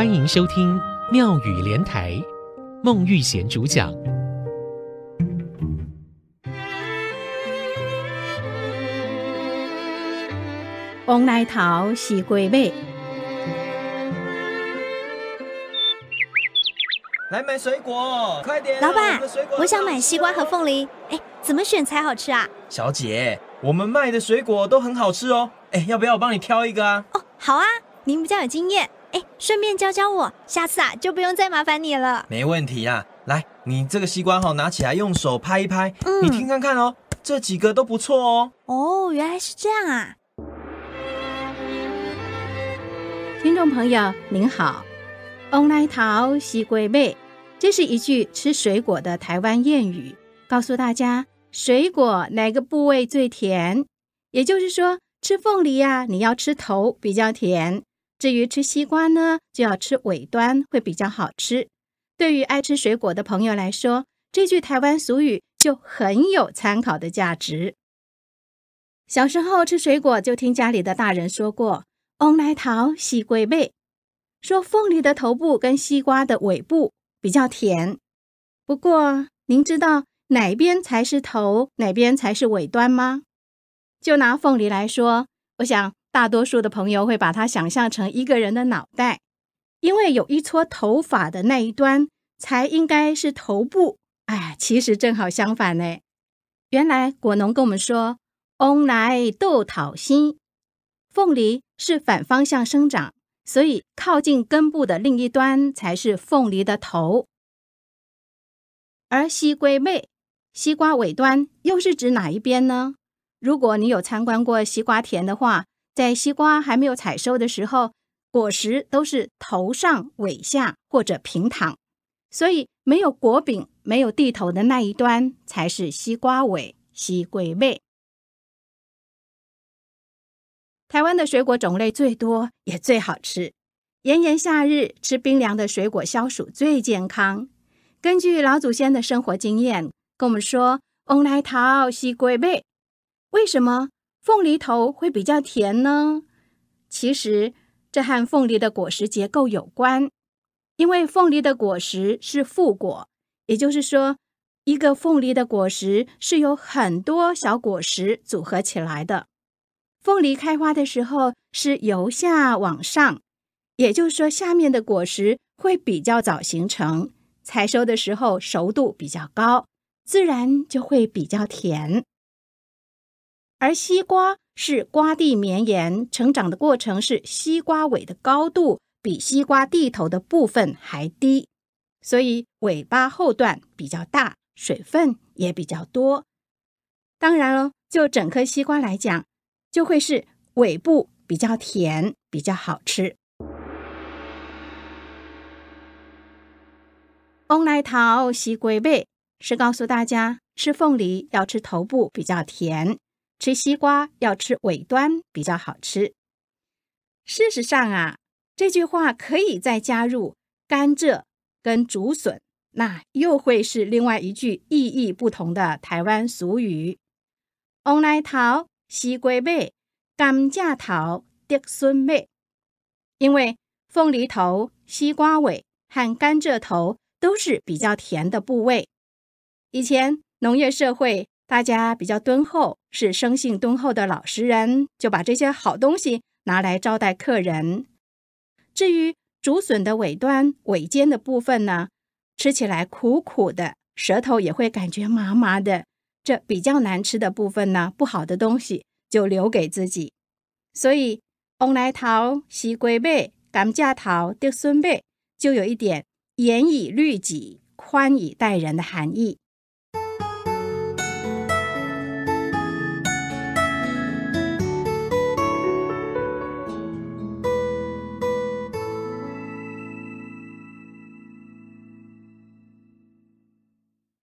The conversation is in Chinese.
欢迎收听妙语连台，孟玉贤主讲。凤梨头，西瓜尾。来买水果，快点！老板，我想买西瓜和凤梨。哎，怎么选才好吃啊？小姐，我们卖的水果都很好吃哦。哎，要不要我帮你挑一个啊？哦，好啊，您比较有经验。哎，顺便教教我，下次啊就不用再麻烦你了。没问题啊，来，你这个西瓜好，拿起来用手拍一拍，嗯，你听看看哦，这几个都不错哦。哦，原来是这样啊。听众朋友您好。凤梨头，西瓜妹，这是一句吃水果的台湾谚语，告诉大家水果哪个部位最甜。也就是说，吃凤梨呀、啊，你要吃头比较甜；至于吃西瓜呢，就要吃尾端会比较好吃。对于爱吃水果的朋友来说，这句台湾俗语就很有参考的价值。小时候吃水果，就听家里的大人说过“翁来桃，西瓜尾”。说凤梨的头部跟西瓜的尾部比较甜，不过您知道哪边才是头，哪边才是尾端吗？就拿凤梨来说，我想大多数的朋友会把它想象成一个人的脑袋，因为有一撮头发的那一端才应该是头部。哎，其实正好相反呢。原来果农跟我们说，翁来豆讨心，凤梨是反方向生长。所以，靠近根部的另一端才是凤梨的头，而西瓜尾，西瓜尾端又是指哪一边呢？如果你有参观过西瓜田的话，在西瓜还没有采收的时候，果实都是头上、尾下或者平躺，所以没有果柄、没有蒂头的那一端才是西瓜尾、西瓜尾。台湾的水果种类最多，也最好吃。炎炎夏日吃冰凉的水果消暑最健康。根据老祖先的生活经验，跟我们说，凤梨头，西瓜尾。为什么凤梨头会比较甜呢？其实这和凤梨的果实结构有关。因为凤梨的果实是复果，也就是说，一个凤梨的果实是由很多小果实组合起来的。凤梨开花的时候是由下往上，也就是说，下面的果实会比较早形成，采收的时候熟度比较高，自然就会比较甜。而西瓜是瓜蒂绵延，成长的过程是西瓜尾的高度比西瓜蒂头的部分还低，所以尾巴后段比较大，水分也比较多。当然了，就整颗西瓜来讲，就会是尾部比较甜，比较好吃。凤梨头，西瓜尾是告诉大家，吃凤梨要吃头部比较甜，吃西瓜要吃尾端比较好吃。事实上啊，这句话可以再加入甘蔗跟竹笋，那又会是另外一句意义不同的台湾俗语。凤梨头。西瓜妹、甘蔗桃、竹笋妹，因为凤梨头、西瓜尾和甘蔗头都是比较甜的部位。以前农业社会，大家比较敦厚，是生性敦厚的老实人，就把这些好东西拿来招待客人。至于竹笋的尾端、尾尖的部分呢，吃起来苦苦的，舌头也会感觉麻麻的。这比较难吃的部分呢，不好的东西就留给自己。所以，凤梨头、西瓜尾、甘蔗头、竹笋背，就有一点严以律己、宽以待人的含义。